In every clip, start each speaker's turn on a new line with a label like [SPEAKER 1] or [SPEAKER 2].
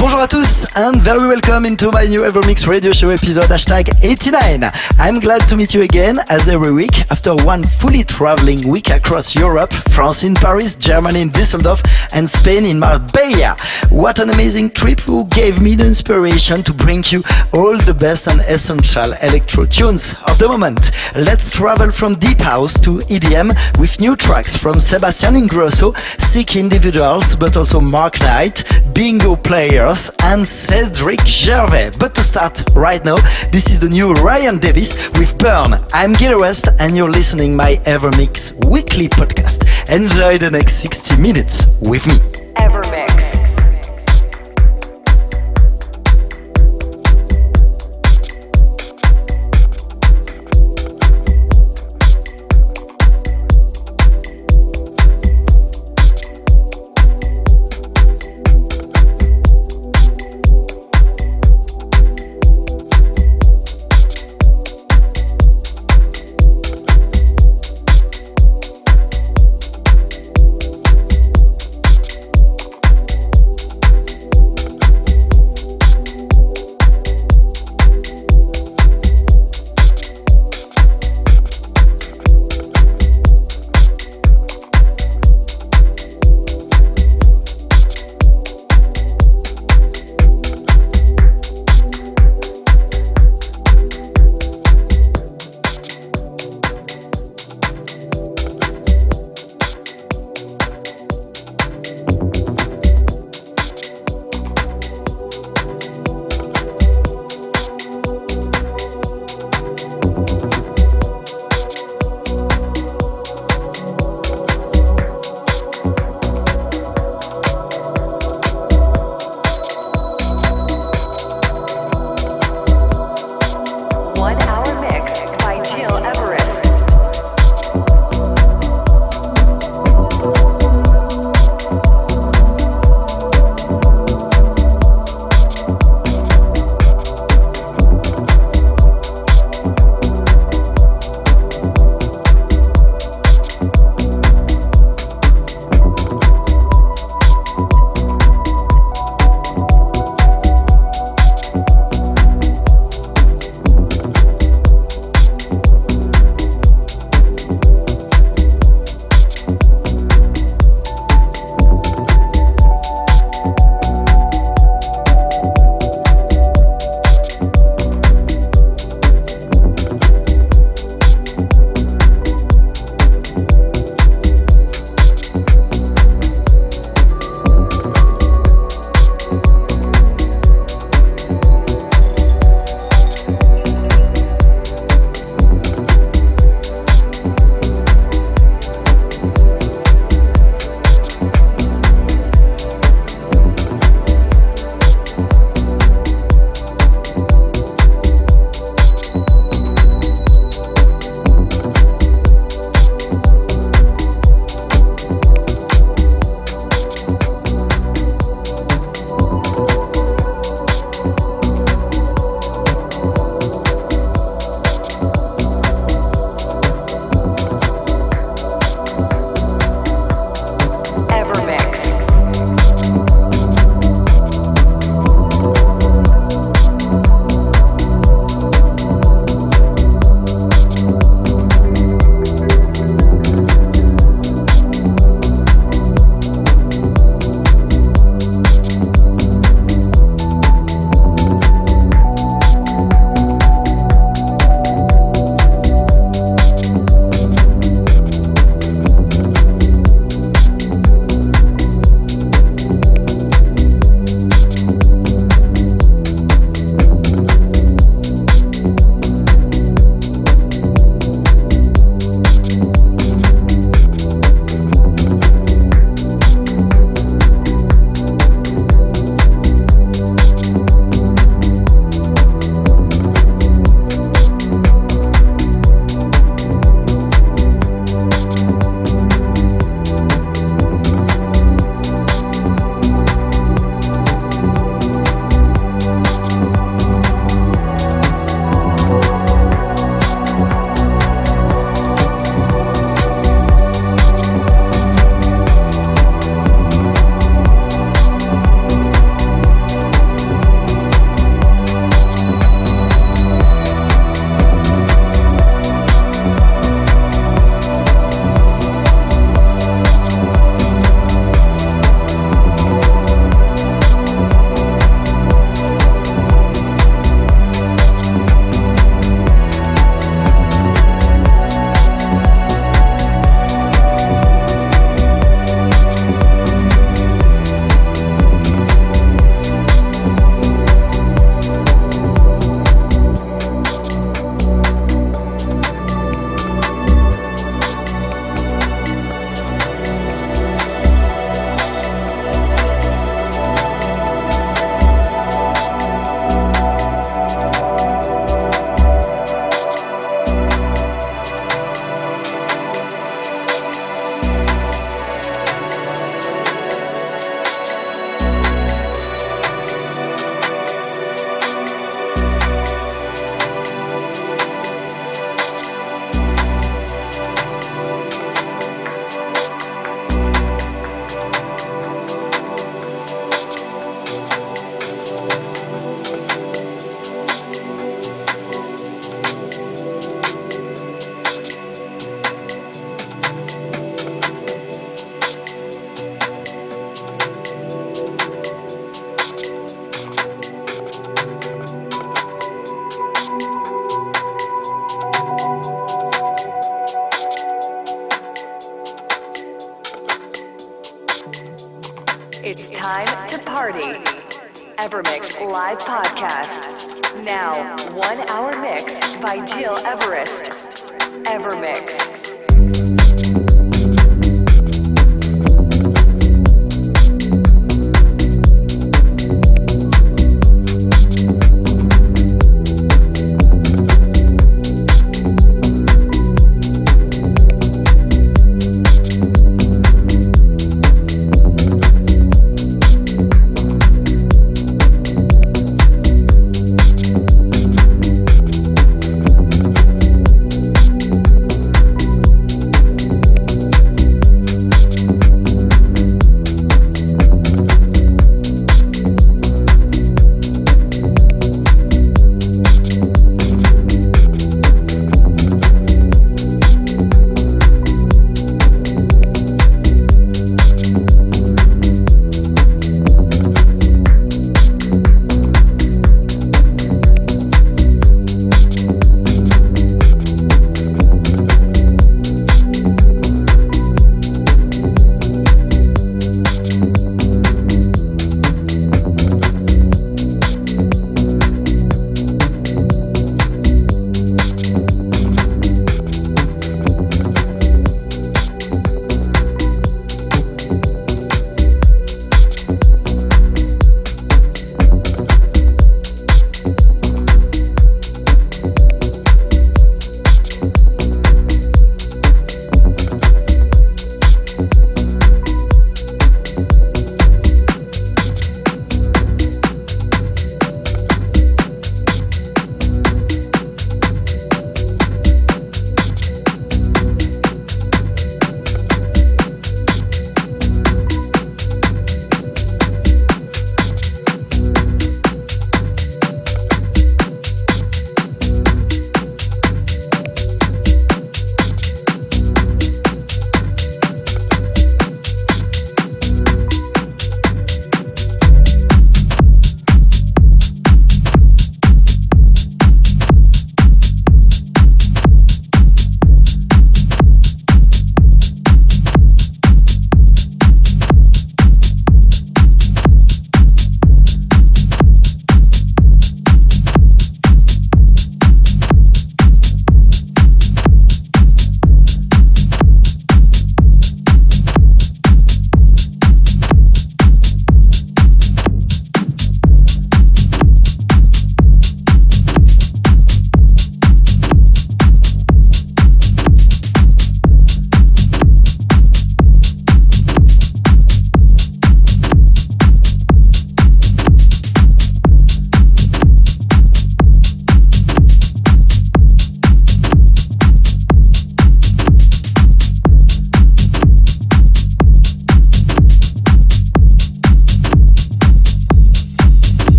[SPEAKER 1] Bonjour à tous and very welcome into my new Evermix radio show episode hashtag 89. I'm glad to meet you again as every week after one fully traveling week across Europe, France in Paris, Germany in Düsseldorf and Spain in Marbella. What an amazing trip who gave me the inspiration to bring you all the best and essential electro tunes of the moment. Let's travel from deep house to EDM with new tracks from Sebastian Ingrosso, Sick Individuals but also Mark Knight, Bingo Player and Cedric Gervais. But to start right now, this is the new Ryan Davis with Burn. I'm Gil West and you're listening my Evermix weekly podcast. Enjoy the next 60 minutes with me.
[SPEAKER 2] Evermix.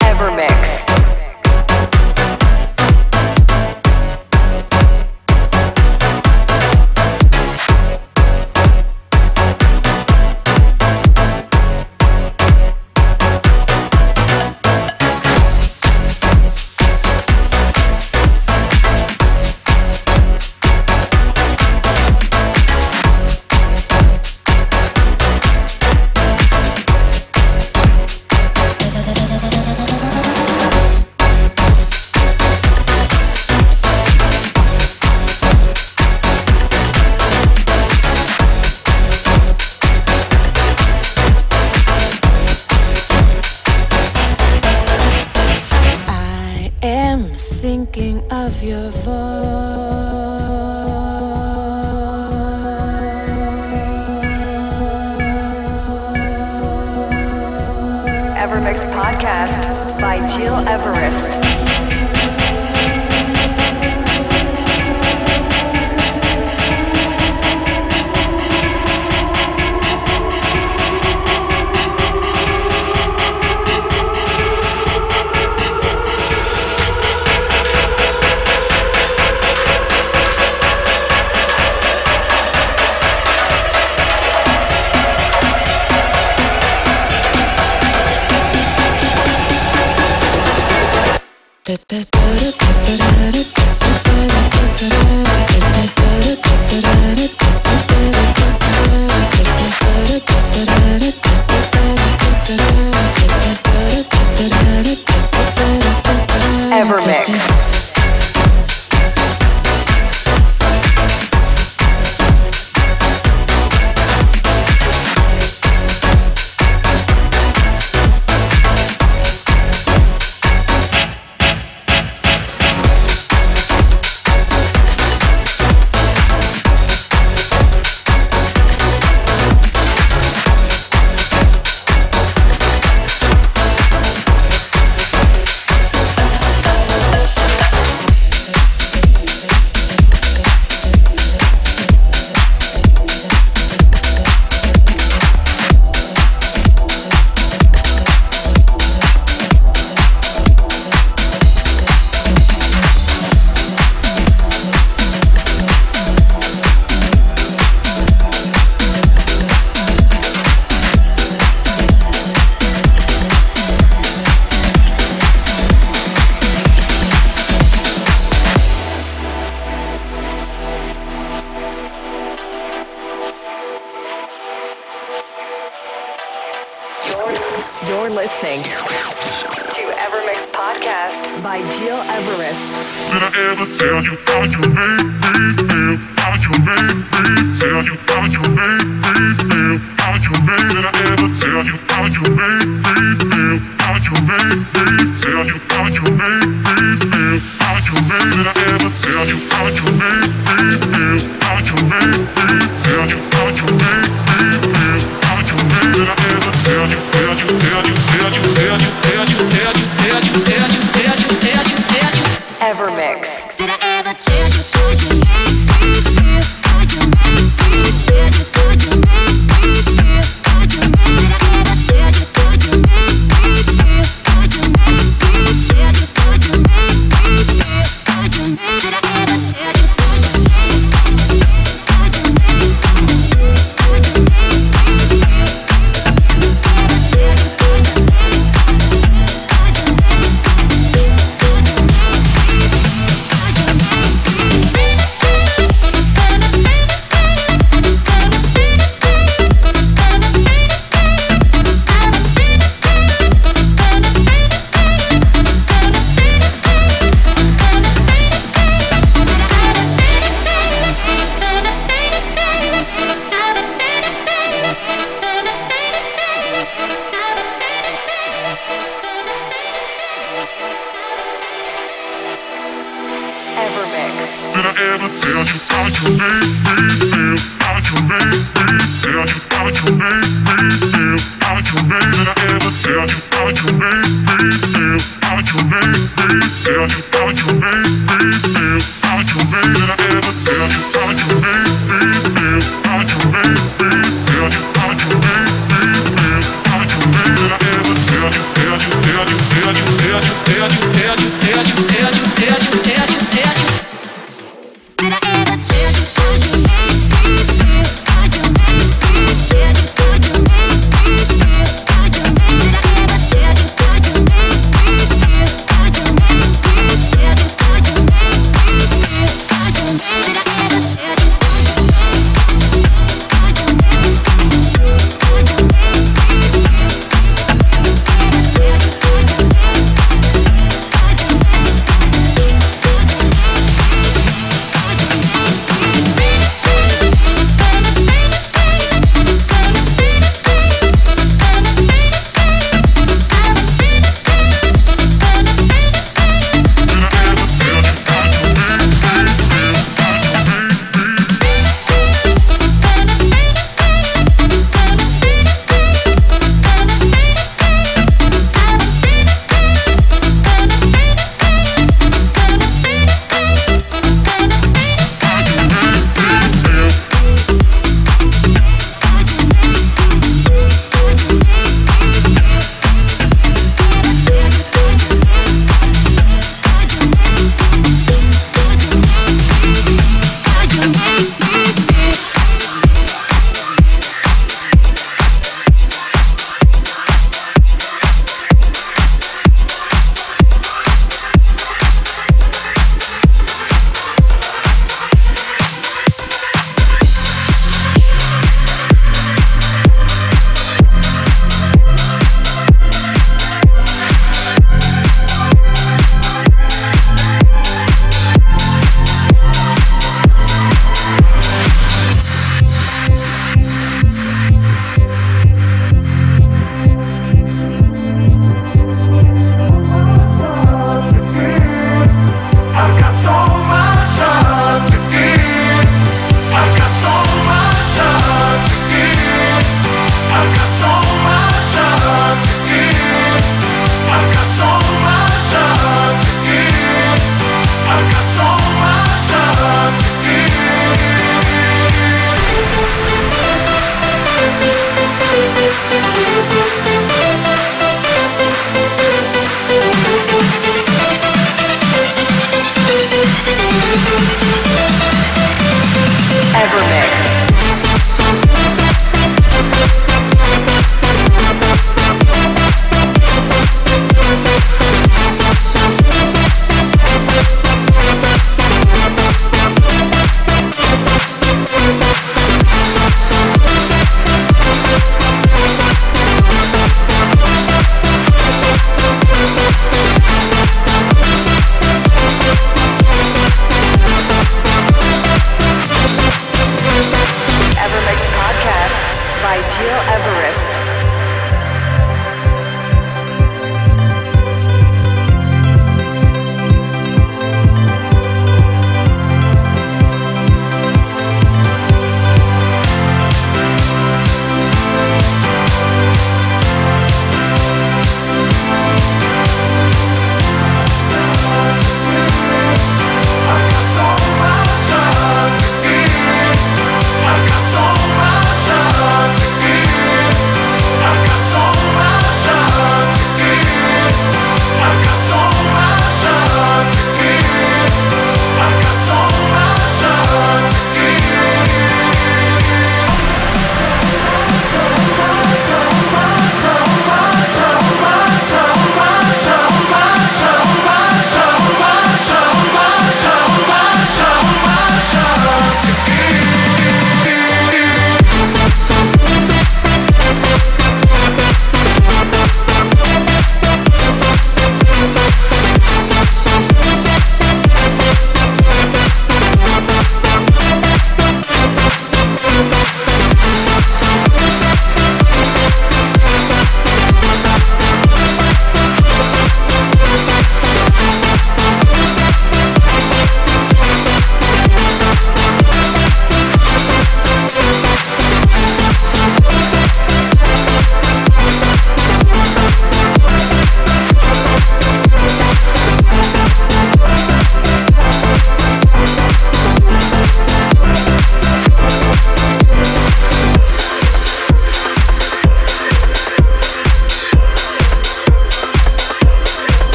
[SPEAKER 2] Evermix. Mm-hmm.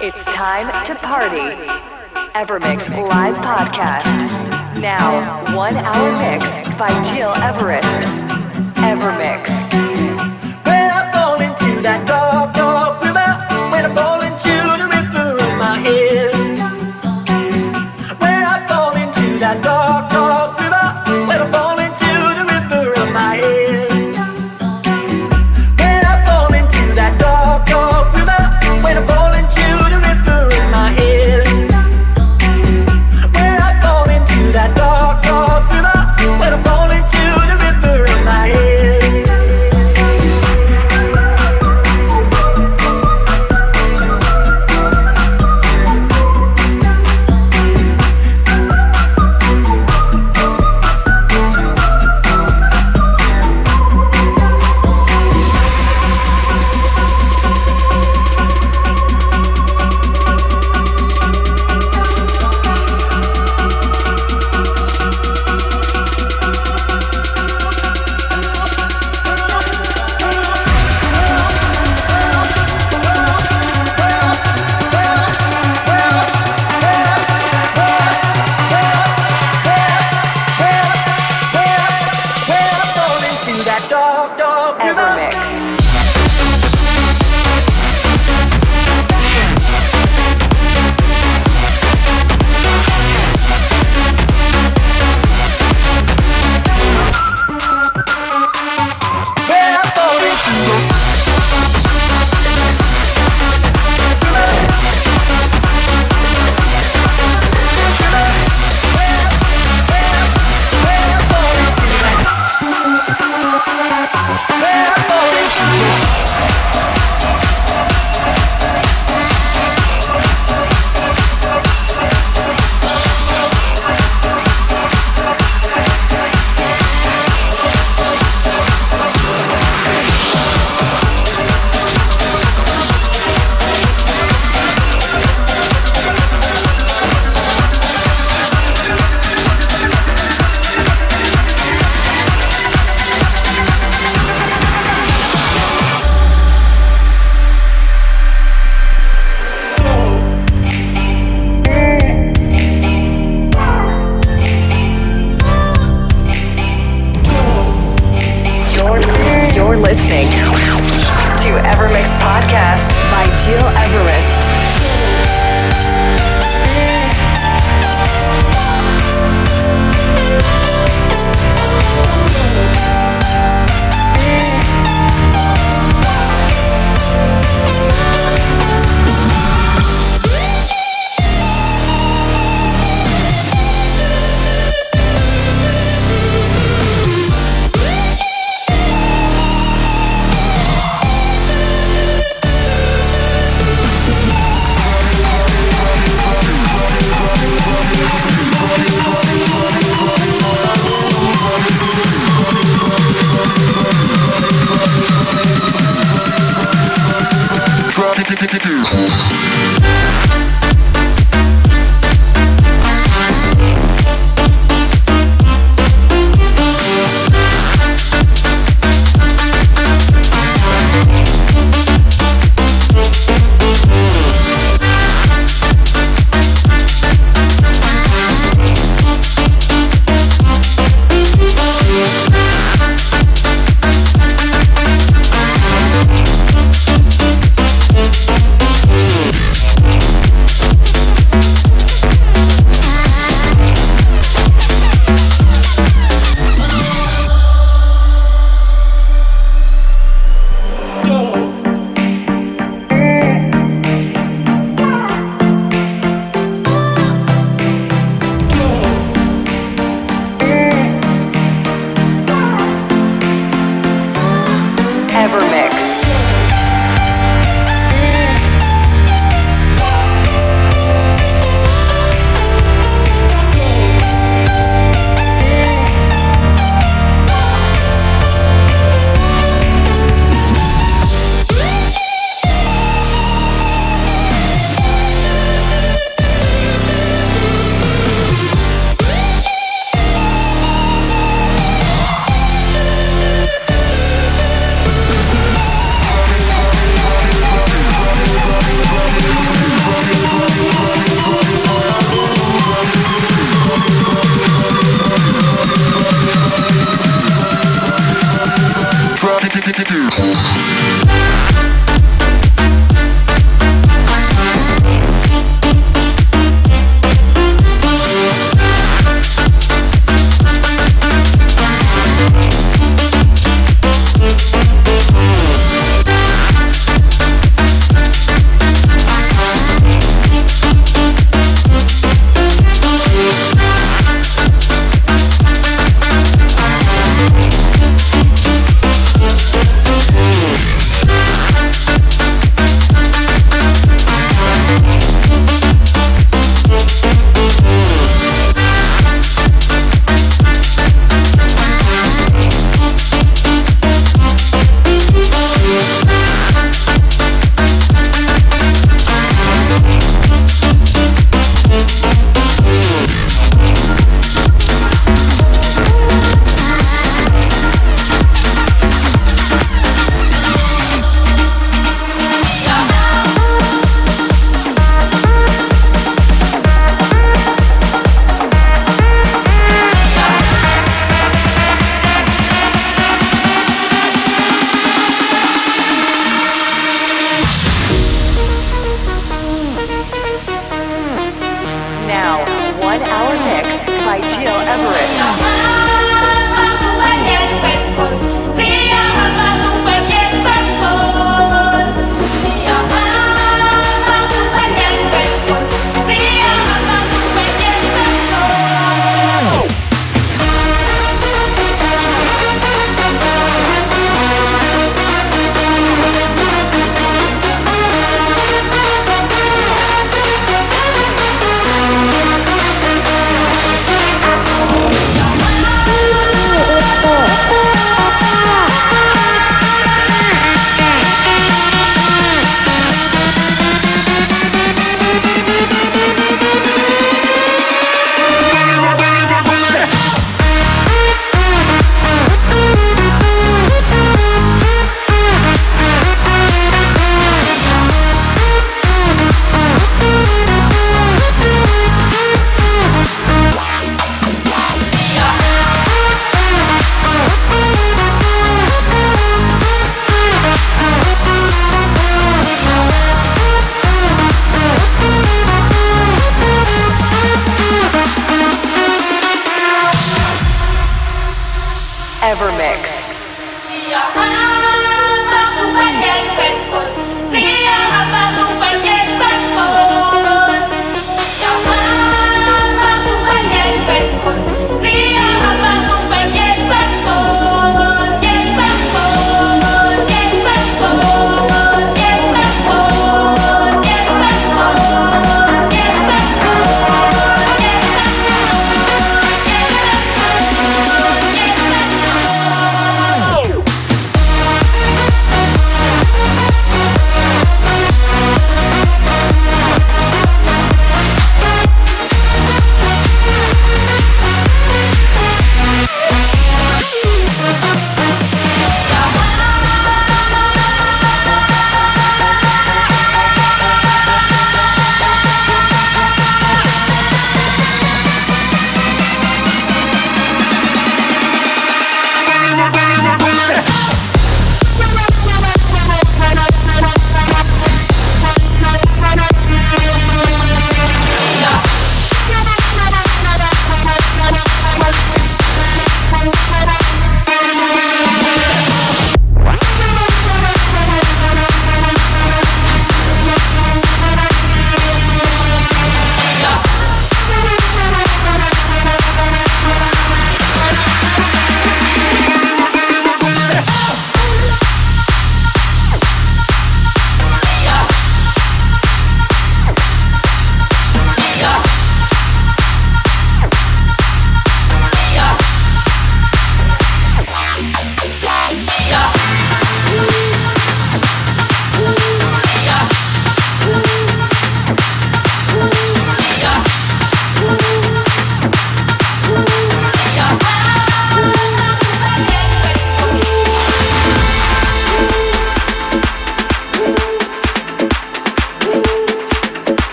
[SPEAKER 2] It's time to party. Evermix live podcast. Now, one hour mix by Gil Everest. Evermix.
[SPEAKER 3] When I fall into that dark, dark river, when I fall into the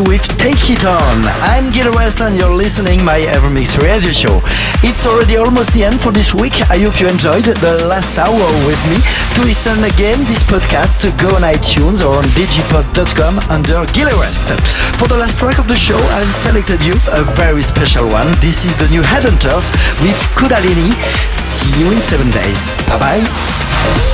[SPEAKER 1] With Take It On. I'm Gil Everest and you're listening my Evermix radio show. It's already almost the end for this week. I hope you enjoyed the last hour with me. To listen again this podcast, to go on iTunes or on digipod.com under Gil Everest. For the last track of the show, I've selected you a very special one. This is the new Headhunters with Kudalini. See you in seven days. Bye bye.